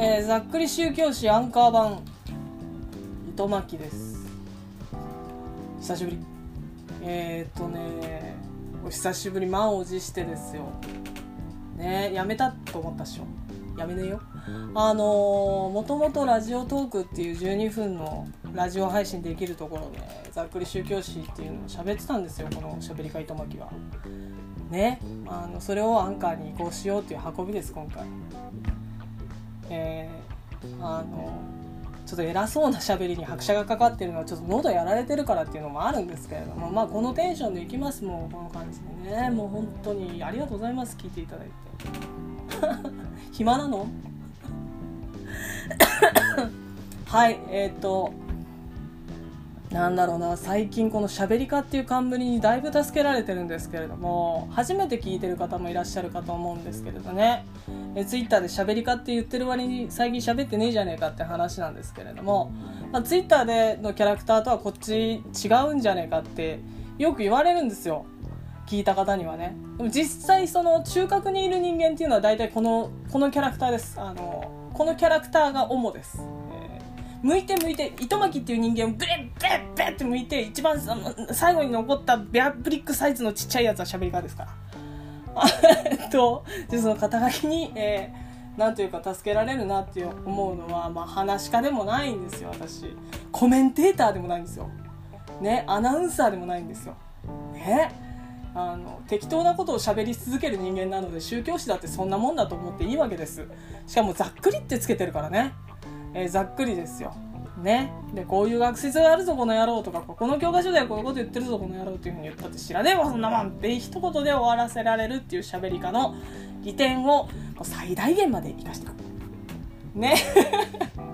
えー、ざっくり宗教史アンカー版。糸巻です。久しぶり。えー、っとねお久しぶり満を持してですよ。ねやめたと思ったっしょ。やめねえよ。あのー、もともとラジオトークっていう12分のラジオ配信できるところでざっくり宗教史っていうのを喋ってたんですよ。このしゃべり会とまきは。ねあのそれをアンカーに移行しようっていう運びです今回。えー、あのちょっと偉そうな喋りに拍車がかかってるのはちょっと喉やられてるからっていうのもあるんですけれどもまあこのテンションでいきますもうこの感じでね。もう本当にありがとうございます。聞いていただいて。暇なの？はいえっ、ー、となんだろうな最近この「しゃべりか」っていう冠にだいぶ助けられてるんですけれども初めて聞いてる方もいらっしゃるかと思うんですけれどね。えツイッターで「しゃべりか」って言ってる割に最近喋ってねえじゃねえかって話なんですけれども、まあ、ツイッターでのキャラクターとはこっち違うんじゃねえかってよく言われるんですよ。聞いた方にはね。でも実際その中核にいる人間っていうのは大体このこのキャラクターです。あのこのキャラクターが主です。向いて向いて糸巻きっていう人間をブレッブレッブレッって向いて一番最後に残ったベアブリックサイズのちっちゃいやつは喋り方ですか？ら えっとでその肩書きに、えー、なんというか助けられるなって思うのは、まあ、話し家でもないんですよ私。コメンテーターでもないんですよ。ねアナウンサーでもないんですよ。ねあの適当なことを喋り続ける人間なので宗教史だってそんなもんだと思っていいわけです。しかもざっくりってつけてるからね。えー、ざっくりですよ。ね。で、こういう学説があるぞ、この野郎とか、ここの教科書ではこういうこと言ってるぞ、この野郎っていうふうに言ったって知らねえわ、そんなもんって一言で終わらせられるっていう喋り家の利点を最大限まで生かしていく。ね。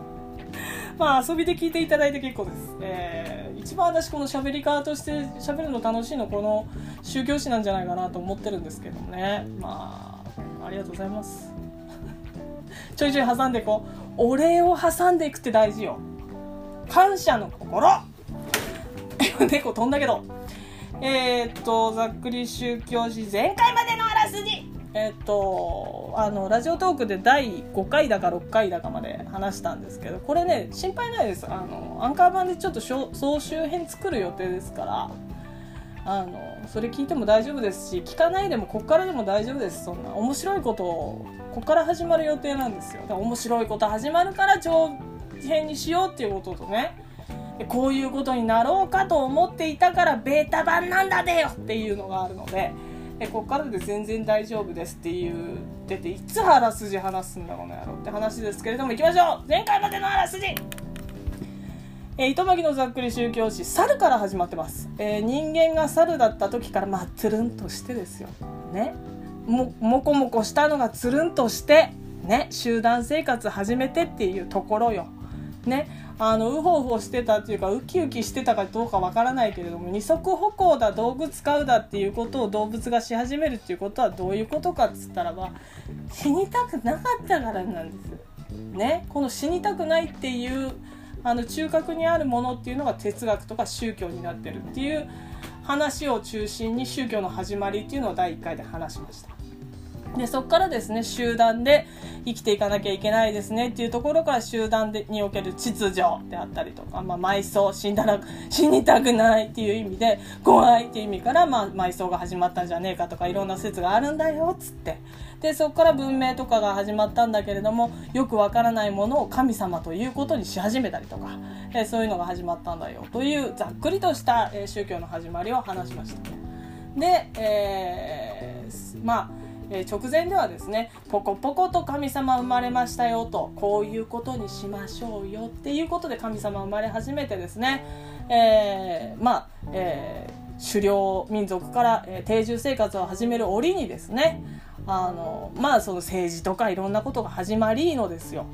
まあ遊びで聞いていただいて結構です。えー、一番私この喋り家として喋るの楽しいのこの宗教史なんじゃないかなと思ってるんですけどね。まあ、ありがとうございます。ちょいちょい挟んでこう、お礼を挟んでいくって大事よ。感謝の心 猫飛んだけど。えー、っと、ざっくり宗教史前回までのあらすじえー、っと、あの、ラジオトークで第5回だか6回だかまで話したんですけど、これね、心配ないです。あの、アンカー版でちょっと総集編作る予定ですから、あのそれ聞いても大丈夫ですし聞かないでもこっからでも大丈夫です。そんな面白いことをこっから始まる予定なんですよ。面白いこと始まるから長編にしようっていうこととね。こういうことになろうかと思っていたからベータ版なんだでよ！っていうのがあるので。えこっからで全然大丈夫ですって言ってていつあらすじ話すんだこの野郎って話ですけれどもいきましょう！前回までのあらすじえー、糸巻のざっくり宗教史猿から始まってます、えー、人間が猿だった時からまあつるんとしてですよ。ね。ももこもこしたのがつるんとしてね。集団生活始めてっていうところよ。ね。あのウホウホしてたっていうかウキウキしてたかどうかわからないけれども二足歩行だ道具使うだっていうことを動物がし始めるっていうことはどういうことかっつったらば死にたくなかったからなんです。ね。この死にたくないっていうあの中核にあるものっていうのが哲学とか宗教になってるっていう話を中心に宗教の始まりっていうのを第1回で話しました。でそこからですね集団で生きていかなきゃいけないですねっていうところから集団でにおける秩序であったりとか、まあ、埋葬死んだら死にたくないっていう意味で怖いっていう意味から、まあ、埋葬が始まったんじゃねえかとかいろんな説があるんだよっつってでそこから文明とかが始まったんだけれどもよくわからないものを神様ということにし始めたりとか、え、そういうのが始まったんだよというざっくりとした、え、宗教の始まりを話しました。で、えー、まあえー、直前ではですねポコポコと神様生まれましたよとこういうことにしましょうよっていうことで神様生まれ始めてですね、えー、まあ、えー、狩猟民族から、え定住生活を始める折にですねあのまあその政治とかいろんなことが始まりのですよ、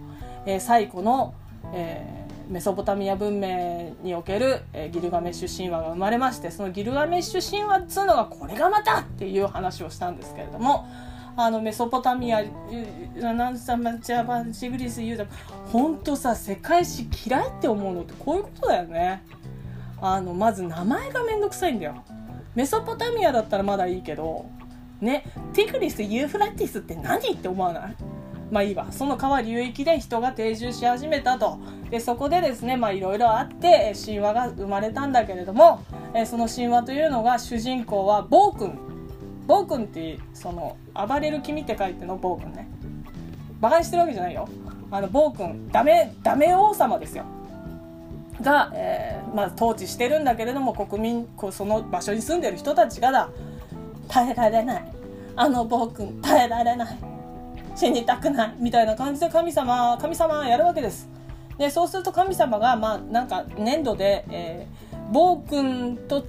え、最古の、えメソポタミア文明における、えー、ギルガメッシュ神話が生まれましてそのギルガメッシュ神話っつうのがこれがまたっていう話をしたんですけれどもあのメソポタミアなんさまジャパンシグリスユーダ本当さ世界史嫌いって思うのってこういうことだよね。あのまず名前がめんどくさいんだよ。メソポタミアだったらまだいいけどねティグリスユーフラティスって何って思わない？まあいいわ。その川流域で人が定住し始めたと。でそこでですねまあいろいろあって神話が生まれたんだけれども、えその神話というのが主人公は暴君。暴君ってその暴れる君って書いての暴君ね。バカにしてるわけじゃないよ。あの暴君ダメダメ王様ですよ。が、えーまあ、統治してるんだけれども国民こうその場所に住んでる人たちがだ耐えられない。あの暴君耐えられない。死にたくないみたいな感じで神様神様やるわけです。でそうすると神様がまあなんか粘土で、えー、暴君と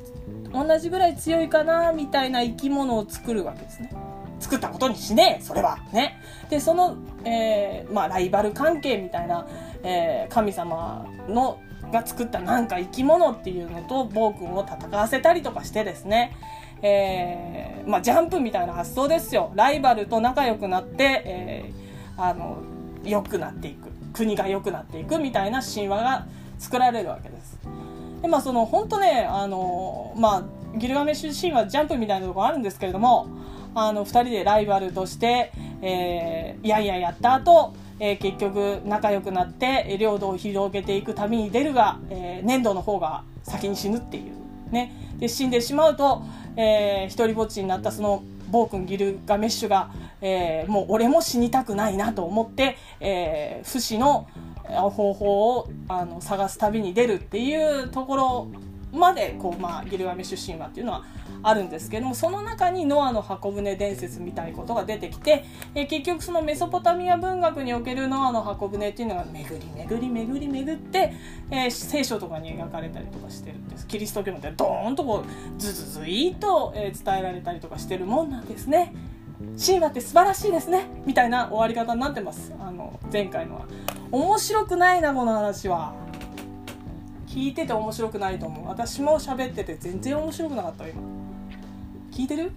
同じぐらい強いかなみたいな生き物を作るわけですね。作ったことにしねえそれは。ね。でその、えー、まあ、ライバル関係みたいな、えー、神様のが作ったなんか生き物っていうのと暴君を戦わせたりとかしてですね。えー、まあ、ジャンプみたいな発想ですよ。ライバルと仲良くなって、えー、あの良くなっていく。国が良くなっていくみたいな神話が作られるわけです。でまあその本当ねあのまあギルガメッシュ神話ジャンプみたいなところあるんですけれどもあの2人でライバルとして、えー、いやいややった後えー、結局仲良くなって領土を広げていく旅に出るが、えー、粘土の方が先に死ぬっていう。ね。で死んでしまうと、えー、一人ぼっちになったその暴君ギルガメッシュが、えー、もう俺も死にたくないなと思って、えー、不死の方法をあの探す旅に出るっていうところまでこう、まあ、ギルガメッシュ神話っていうのはあるんですけどもその中にノアの箱舟伝説みたいなことが出てきて、え結局そのメソポタミア文学におけるノアの箱舟っていうのが巡り巡り巡り巡って、えー、聖書とかに描かれたりとかしてるんです。キリスト教でドーンとこうズズズイと、え、伝えられたりとかしてるもんなんですね。神話って素晴らしいですねみたいな終わり方になってます。あの前回のは。面白くないなこの話は。聞いてて面白くないと思う。私も喋ってて全然面白くなかった今。聞いてる？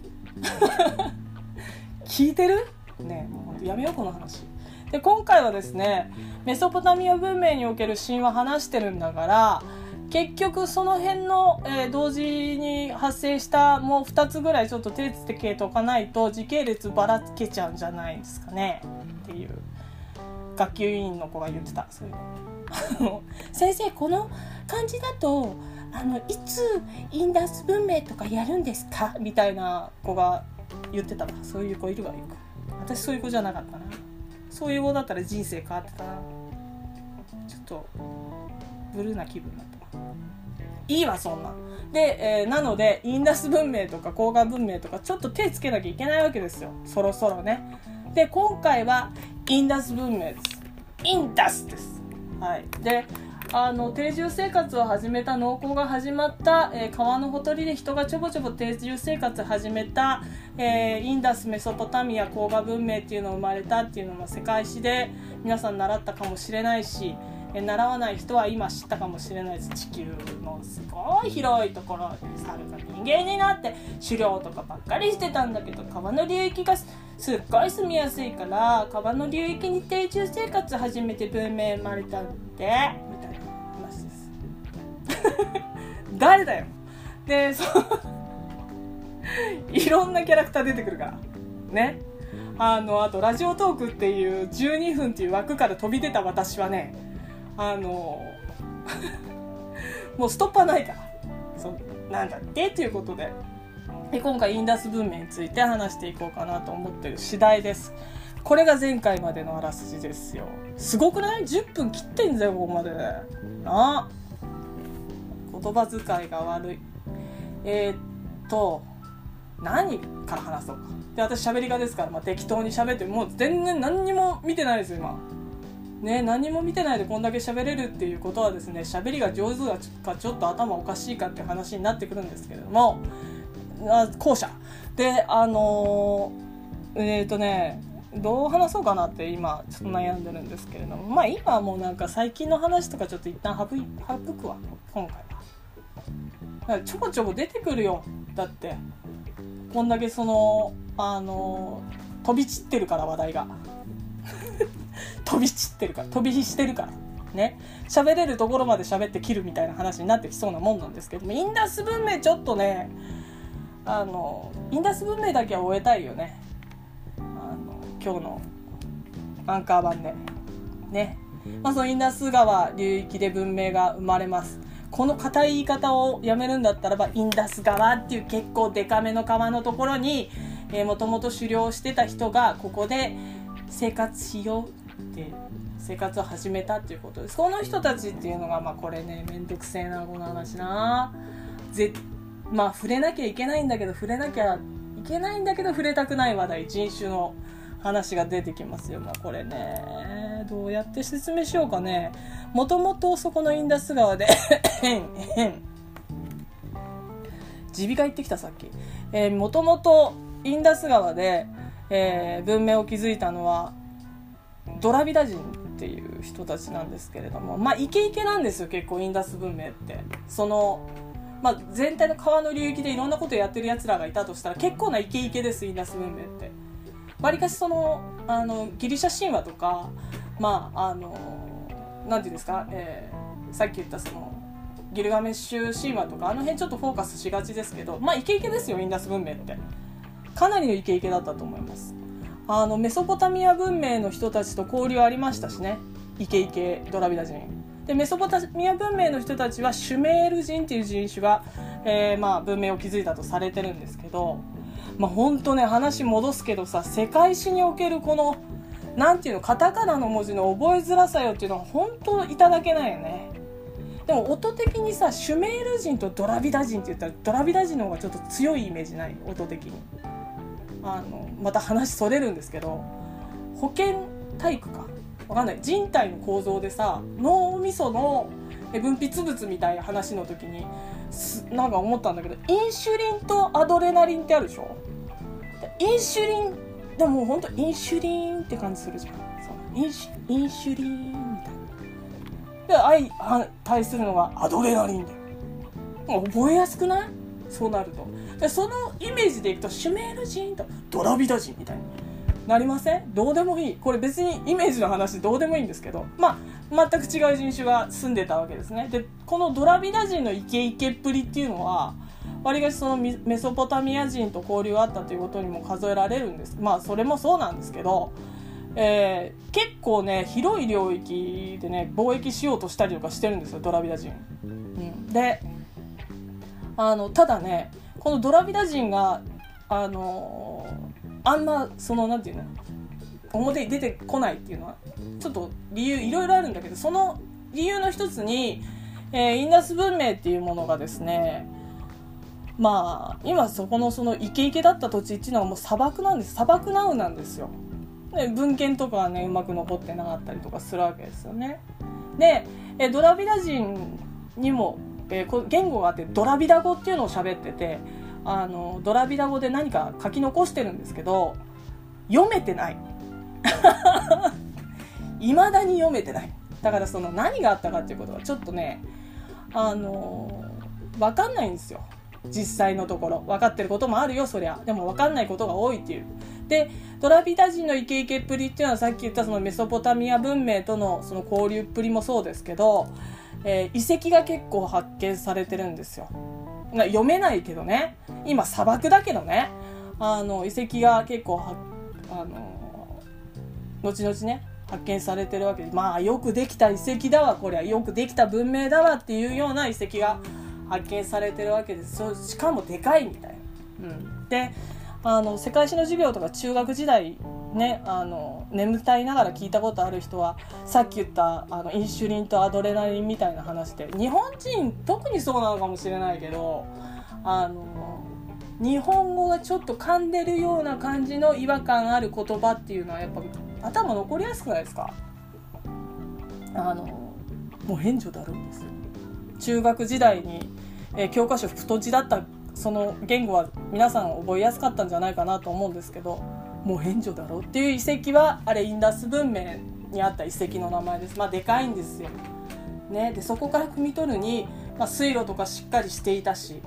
聞いてる？ねもうやめようこの話。で今回はですねメソポタミア文明における神話話してるんだから結局その辺の、えー、同時に発生したもう2つぐらいちょっと手つけとかないと時系列ばらけちゃうんじゃないですかね。っていう。学級委員の子が言ってたそういうの 先生この感じだとあのいつインダス文明とかやるんですか？みたいな子が言ってたわ。そういう子いるわよく。私そういう子じゃなかったな。そういう子だったら人生変わってたな。ちょっとブルーな気分になったいいわそんな。で、えー、なのでインダス文明とか黄河文明とかちょっと手つけなきゃいけないわけですよ。そろそろね。で今回はインダス文明です。インダスです。はい。であの定住生活を始めた農耕が始まった、えー、川のほとりで人がちょぼちょぼ定住生活を始めた、えー、インダスメソポタミア黄河文明っていうのが生まれたっていうのも世界史で皆さん習ったかもしれないし、えー、習わない人は今知ったかもしれないです地球のすごい広いところに猿が人間になって狩猟とかばっかりしてたんだけど川の流域がすっごい住みやすいから川の流域に定住生活始めて文明生まれたんで。誰だよ。でそう。いろんなキャラクター出てくるから。ね。あのあとラジオトークっていう12分っていう枠から飛び出た私はねあの もうストッパーないから。そう。なんだってっていうことで。で今回インダス文明について話していこうかなと思ってる次第です。これが前回までのあらすじですよ。すごくない ?10 分切ってんだよここまで。な。あ言葉遣いが悪い。えー、っと何から話そうか。で私喋り家ですから、まあ、適当に喋ってもう全然何にも見てないですよ今。ね何も見てないでこんだけ喋れるっていうことはですね喋りが上手かちょっと頭おかしいかって話になってくるんですけれども。あ後者。であのー、えっ、とねどう話そうかなって今ちょっと悩んでるんですけれども。まあ今はもうなんか最近の話とかちょっと一旦省くわ今回ちょこちょこ出てくるよ。だってこんだけそのあの飛び散ってるから話題が。飛び散ってるから 飛び火してるから。ね。喋れるところまで喋って切るみたいな話になってきそうなもんなんですけどもインダス文明ちょっとねあのインダス文明だけは終えたいよね今日のアンカー版で。ね。まあそのインダス川流域で文明が生まれます。この硬い言い方をやめるんだったらばインダス川っていう結構デカめの川のところにもともと狩猟してた人がここで生活しようって生活を始めたっていうことです。この人たちっていうのがまあこれねめんどくせえなこの話な。ぜまあ触れなきゃいけないんだけど触れなきゃいけないんだけど触れたくない話題人種の話が出てきますよ。まあこれね。どうやって説明しようかね。もともとそこのインダス川で耳鼻科行ってきたさっき。もともとインダス川で、えー、文明を築いたのはドラビダ人っていう人たちなんですけれども。まあイケイケなんですよ結構インダス文明って。その、まあ、全体の川の流域でいろんなことやってるやつらがいたとしたら結構なイケイケですインダス文明って。わりかしそのあのギリシャ神話とかまああのなんていうんですか、えー、さっき言ったそのギルガメッシュ神話とかあの辺ちょっとフォーカスしがちですけどまあイケイケですよインダス文明って。かなりのイケイケだったと思います。あのメソポタミア文明の人たちと交流ありましたしね。イケイケドラビダ人。でメソポタミア文明の人たちはシュメール人っていう人種が、えー、まあ文明を築いたとされてるんですけどまあ本当ね話戻すけどさ世界史におけるこのなんていうのカタカナの文字の覚えづらさよっていうのは本当いただけないよね。でも音的にさシュメール人とドラビダ人って言ったらドラビダ人の方がちょっと強いイメージない？音的に。あのまた話それるんですけど保健体育か？わかんない。人体の構造でさ脳みその分泌物みたいな話の時になんか思ったんだけどインシュリンとアドレナリンってあるでしょ？インシュリンでもほんとインシュリンって感じするじゃん。そうインシインシュリンみたいな。で相対するのがアドレナリンで覚えやすくない？そうなると。でそのイメージでいくとシュメール人とドラビダ人みたいになりません？どうでもいい。これ別にイメージの話どうでもいいんですけど。まあ全く違う人種が住んでたわけですね。でこのドラビダ人のイケイケっぷりっていうのはわりかしそのメソポタミア人と交流があったということにも数えられるんです。まあそれもそうなんですけど、えー、結構ね広い領域でね貿易しようとしたりとかしてるんですよドラビダ人。うん、であのただねこのドラビダ人があのあんまそのなんていうの？表に出てこないっていうのはちょっと理由いろいろあるんだけどその理由の一つに、えー、インダス文明っていうものがですねまあ今そこのそのイケイケだった土地っていうのはもう砂漠なんです。砂漠ナウなんですよ。で文献とかはねうまく残ってなかったりとかするわけですよね。でえドラビダ人にもえー、言語があってドラビダ語っていうのを喋っててあのドラビダ語で何か書き残してるんですけど読めてない。いまだに読めてない。だからその何があったかっていうことはちょっとねあの分かんないんですよ。実際のところ。分かってることもあるよそりゃ。でも分かんないことが多いっていう。でドラビダ人のイケイケっぷりっていうのはさっき言ったそのメソポタミア文明とのその交流っぷりもそうですけどえー、遺跡が結構発見されてるんですよ。読めないけどね。今砂漠だけどね。あの遺跡が結構はあの後々ね発見されてるわけで。まあよくできた遺跡だわこれはよくできた文明だわっていうような遺跡が発見されてるわけです。しかもでかいみたいな。うん、であの世界史の授業とか中学時代ねあの眠たいながら聞いたことある人はさっき言ったあのインシュリンとアドレナリンみたいな話で日本人特にそうなのかもしれないけどあの日本語がちょっと噛んでるような感じの違和感ある言葉っていうのはやっぱ頭残りやすくないですか？あのもう変女だるんです中学時代に、えー、教科書太字だったその言語は皆さん覚えやすかったんじゃないかなと思うんですけどもう変女だろっていう遺跡はあれインダス文明にあった遺跡の名前です。まあでかいんですよ、ね、でそこから汲み取るに、まあ、水路とかしっかりしていたし、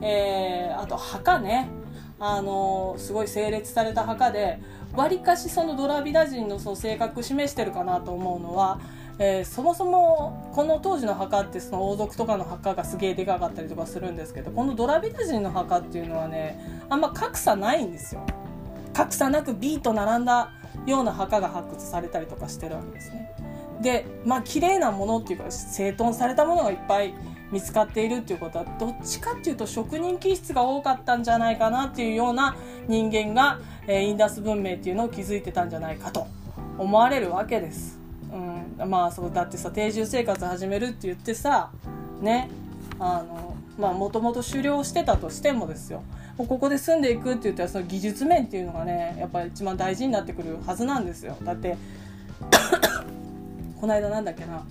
えー、あと墓ね。あのー、すごい整列された墓でわりかしそのドラビダ人のその性格を示してるかなと思うのはえー、そもそもこの当時の墓ってその王族とかの墓がすげえでかかったりとかするんですけどこのドラビダ人の墓っていうのはねあんま格差ないんですよ。格差なく B と並んだような墓が発掘されたりとかしてるわけですね。でまあ綺麗なものっていうか整頓されたものがいっぱい見つかっているっていうことはどっちかっていうと職人気質が多かったんじゃないかなっていうような人間が、えー、インダス文明っていうのを築いてたんじゃないかと思われるわけです。うん、まあそうだってさ定住生活始めるって言ってさねあのまあもともと狩猟してたとしてもですよここで住んでいくって言ったらその技術面っていうのがねやっぱり一番大事になってくるはずなんですよ。だって この間なんだっけな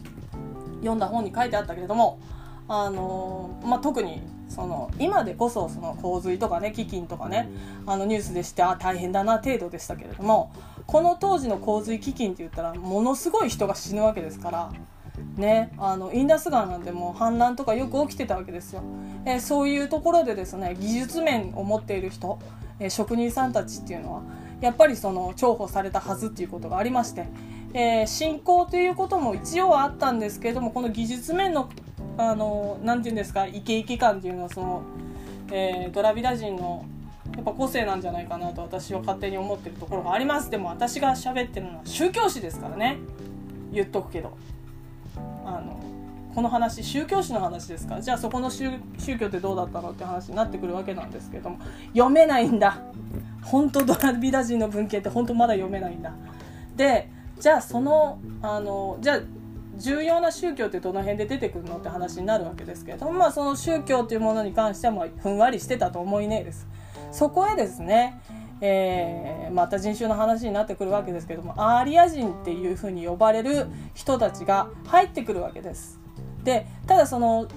読んだ本に書いてあったけれどもあのまあ、特にその今でこそその洪水とかね飢饉とかねあのニュースでしてあ大変だな程度でしたけれどもこの当時の洪水飢饉って言ったらものすごい人が死ぬわけですからね、あのインダス川なんでもう氾濫とかよく起きてたわけですよ、えー、そういうところでですね技術面を持っている人、えー、職人さんたちっていうのはやっぱりその重宝されたはずっていうことがありまして、えー、信仰ということも一応はあったんですけれどもこの技術面のあのなんていうんですかイケイケ感っていうのはその、えドラビダ人のやっぱ個性なんじゃないかなと私は勝手に思ってるところがあります。でも私が喋ってるのは宗教史ですからね。言っとくけど。この話宗教史の話ですか？らじゃあそこの宗教ってどうだったのって話になってくるわけなんですけども。読めないんだ。本当ドラビダ人の文献って本当まだ読めないんだ。でじゃあそのあのじゃあ重要な宗教ってどの辺で出てくるのって話になるわけですけれども。まあその宗教というものに関してはふんわりしてたと思いねえです。そこへですねえー、また人種の話になってくるわけですけども。アーリア人っていうふうに呼ばれる人たちが入ってくるわけです。でただその、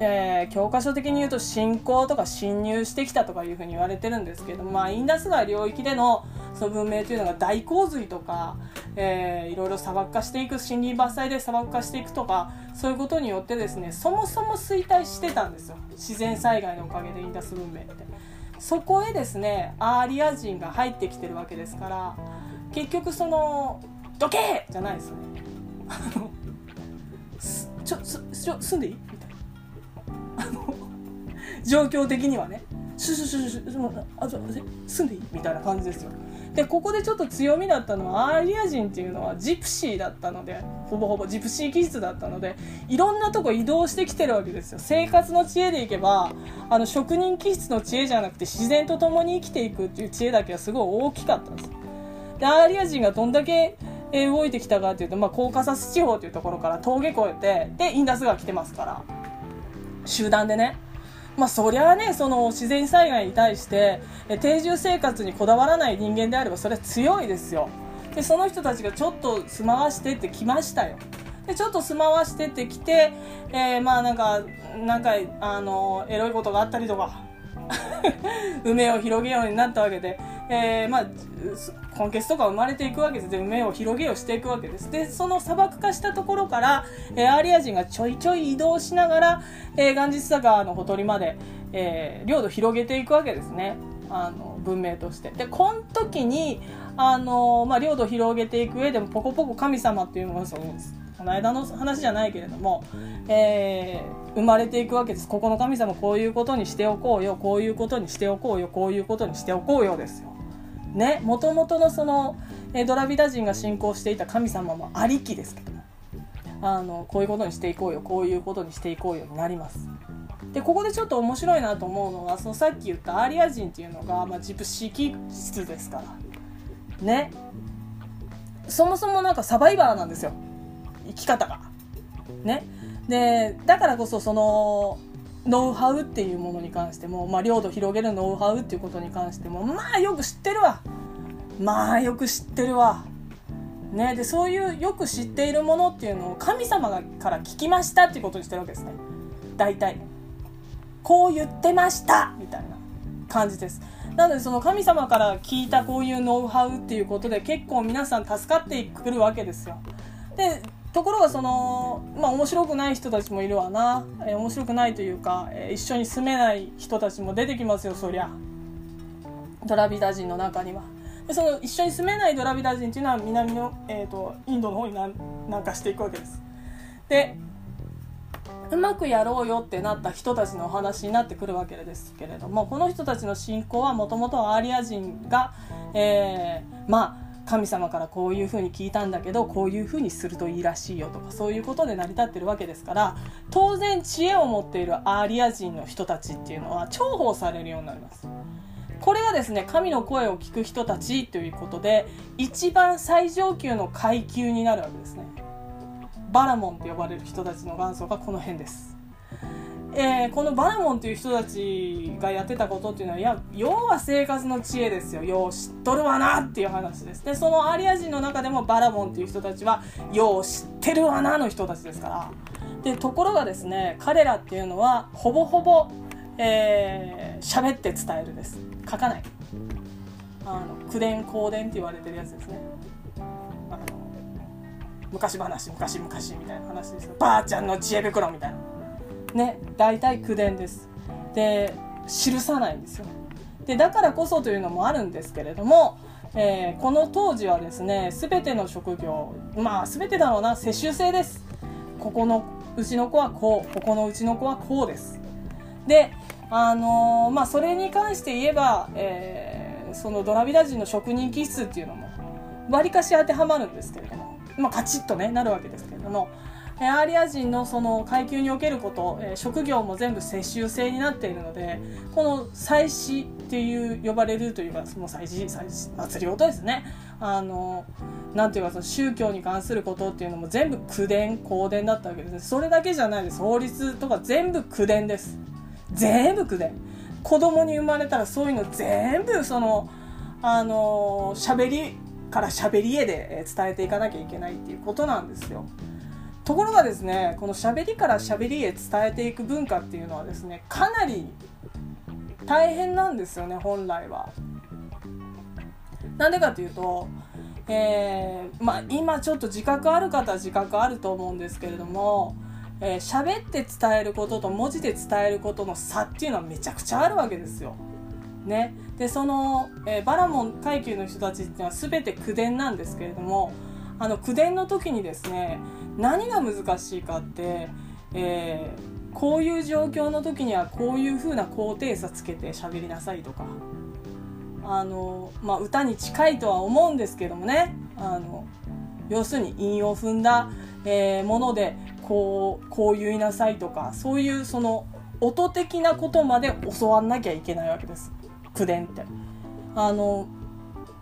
えー、教科書的に言うと侵攻とか侵入してきたとかいうふうに言われてるんですけどまあインダス川領域でのその文明というのが大洪水とか、えー、いろいろ砂漠化していく森林伐採で砂漠化していくとかそういうことによってですねそもそも衰退してたんですよ自然災害のおかげでインダス文明って。そこへですねアーリア人が入ってきてるわけですから結局その「どけ!」じゃないですねちょすちょ住んでいい？みたいな。あの状況的にはね。シュシュシュシュシュあ住んでいい。みたいな感じですよ。でここでちょっと強みだったのはアーリア人っていうのはジプシーだったのでほぼほぼジプシー気質だったのでいろんなとこ移動してきてるわけですよ生活の知恵でいけばあの職人気質の知恵じゃなくて自然と共に生きていくっていう知恵だけはすごい大きかったんですでアーリア人がどんだけえ動いてきたかっていうと、まあ、コーカサス地方というところから峠越えてでインダス川来てますから。集団でね。まあそりゃあねその自然災害に対して定住生活にこだわらない人間であればそれは強いですよ。でその人たちがちょっと住まわしてって来ましたよ。でちょっと住まわしてって来て、えー、まあなんかなんかあのエロいことがあったりとか 梅を広げようになったわけで、えー、まあ根血とか生まれていくわけです。で梅を広げようしていくわけです。でその砂漠化したところから、えー、アーリア人がちょいちょい移動しながら、えー、ガンジス川のほとりまで、えー、領土広げていくわけですね。あの文明として。でこの時にあの、まあ、領土を広げていく上でもポコポコ神様っていうのはそのこの間の話じゃないけれども、えー、生まれていくわけです。ここの神様こういうことにしておこうよ。こういうことにしておこうよ。こういうことにしておこうよですよ。ね。もともとのその、えドラビダ人が信仰していた神様もありきですけども。あのこういうことにしていこうよ。こういうことにしていこうよになります。でここでちょっと面白いなと思うのはそのさっき言ったアーリア人っていうのが、まあ、ジプシー気質ですから。ね。そもそもなんかサバイバーなんですよ生き方が。ね。でだからこそそのノウハウっていうものに関しても、まあ、領土広げるノウハウっていうことに関してもまあよく知ってるわ。まあよく知ってるわ。ね。でそういうよく知っているものっていうのを神様がから聞きましたっていうことにしてるわけですね。大体。こう言ってました。みたいな感じです。なのでその神様から聞いたこういうノウハウっていうことで結構皆さん助かってくるわけですよ。でところがそのまあ面白くない人たちもいるわな、えー、面白くないというか、えー、一緒に住めない人たちも出てきますよそりゃ。ドラビダ人の中には。でその一緒に住めないドラビダ人っていうのは南の、えーと、インドの方に南下していくわけです。でうまくやろうよってなった人たちのお話になってくるわけですけれどもこの人たちの信仰はもともとアーリア人が、えー、まあ神様からこういうふうに聞いたんだけどこういうふうにするといいらしいよとかそういうことで成り立ってるわけですから当然知恵を持っているアーリア人の人たちっていうのは重宝されるようになります。これはですね神の声を聞く人たちということで一番最上級の階級になるわけですね。バラモンと呼ばれる人たちの元祖がこの辺です。えー、このバラモンという人たちがやってたことっていうのはいや要は生活の知恵ですよ。よう知っとるわなっていう話です。でそのアリア人の中でもバラモンっていう人たちはよう知ってるわなの人たちですから。でところがですね彼らっていうのはほぼほぼえー、喋って伝えるです。書かない。あの口伝口伝って言われてるやつですね。昔話昔々みたいな話です。ばあちゃんの知恵袋みたいな。ね大体口伝です。で記さないんですよ。でだからこそというのもあるんですけれども、えー、この当時はですね全ての職業まあ全てだろうな世襲制です。ここのうちの子はこうここのうちの子はこうです。であのー、まあそれに関して言えば、えー、そのドラビダ人の職人気質っていうのもわりかし当てはまるんですけれどもまあカチッとねなるわけですけれどもアーリア人のその階級におけること、え職業も全部世襲制になっているのでこの祭祀っていう呼ばれるというかその祭祀祭祀祭り事ですね。あのなんていうかその宗教に関することっていうのも全部口伝公伝だったわけですね。それだけじゃないです。法律とか全部口伝です。全部口伝。子供に生まれたらそういうの全部そのあの喋りから喋り絵で伝えていかなきゃいけないっていうことなんですよ。ところがですねこの喋りから喋りへ伝えていく文化っていうのはですねかなり大変なんですよね本来は。なんでかというと、えー、まあ、今ちょっと自覚ある方は自覚あると思うんですけれどもえー、喋って伝えることと文字で伝えることの差っていうのはめちゃくちゃあるわけですよ。ね、でその、えー、バラモン階級の人たちっていうのは全て口伝なんですけれどもあの口伝の時にですね何が難しいかって、えー、こういう状況の時にはこういう風な高低差つけて喋りなさいとか。あの、まあ、歌に近いとは思うんですけどもね。あの要するに韻を踏んだ、えー、ものでこうこう言いなさいとかそういうその音的なことまで教わんなきゃいけないわけです。口伝って。あの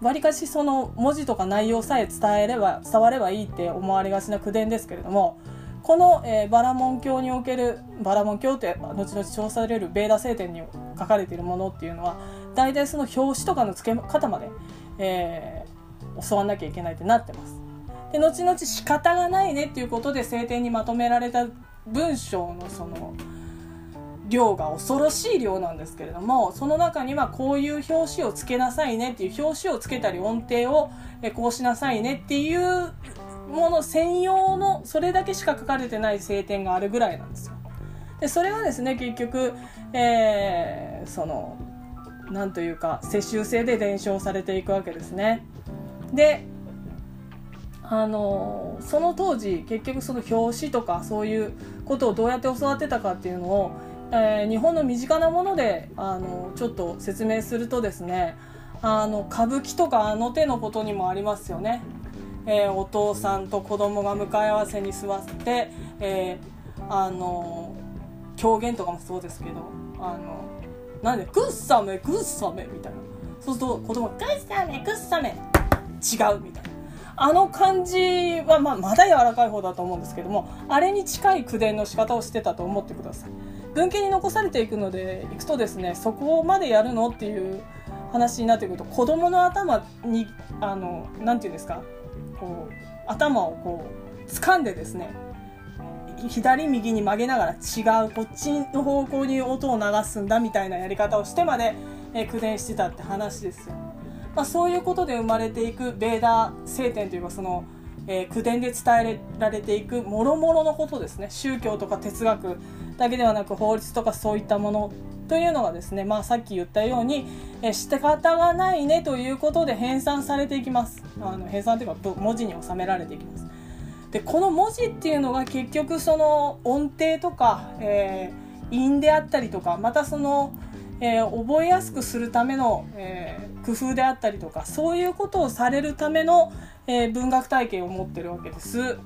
わりかしその文字とか内容さえ伝えれば伝わればいいって思われがちな口伝ですけれどもこの、えー、バラモン教におけるバラモン教って後々調査されるベーダ聖典に書かれているものっていうのは大体その表紙とかの付け方まで、えー、教わんなきゃいけないってなってます。で後々仕方がないねっていうことで聖典にまとめられた文章のその量が恐ろしい量なんですけれどもその中にはこういう表紙をつけなさいねっていう表紙をつけたり音程をこうしなさいねっていうもの専用のそれだけしか書かれてない聖典があるぐらいなんですよ。でそれはですね結局、えー、そのなんというか世襲制で伝承されていくわけですね。であのその当時結局その表紙とかそういうことをどうやって教わってたかっていうのを、えー、日本の身近なものであのちょっと説明するとですねあの歌舞伎とかあの手のことにもありますよね。えー、お父さんと子供が向かい合わせに座って、えー、あの狂言とかもそうですけどあのなんで「グッサメグッサメ」みたいなそうすると子供が「グッサメグッサメ」違うみたいな。あの感じは、まあ、まだ柔らかい方だと思うんですけどもあれに近い口伝の仕方をしてたと思ってください文献に残されていくのでいくとですねそこまでやるのっていう話になってくると子供の頭にあのなんていうんですかこう頭をこう掴んでですね左右に曲げながら違うこっちの方向に音を流すんだみたいなやり方をしてまで、え口伝してたって話ですよ。まあ、そういうことで生まれていくベーダー聖典というかその、えー、口伝で伝えられていくもろもろのことですね。宗教とか哲学だけではなく法律とかそういったものというのがですね、まあ、さっき言ったように、えー、して方がないねということで編纂されていきます。あの編纂というか文字に収められていきます。でこの文字っていうのが結局その音程とか、えー、韻であったりとかまたその、えー、覚えやすくするための、えー、工夫であったりとかそういうことをされるための、え文学体系を持ってるわけです。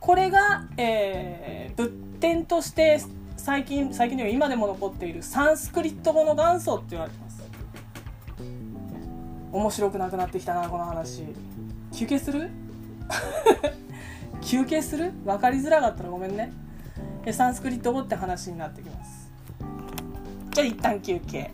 これが、え仏典として最近最近では今でも残っているサンスクリット語の元祖って言われてます。面白くなくなってきたなこの話。休憩する？休憩する？分かりづらかったらごめんね。サンスクリット語って話になってきます。じゃあ一旦休憩。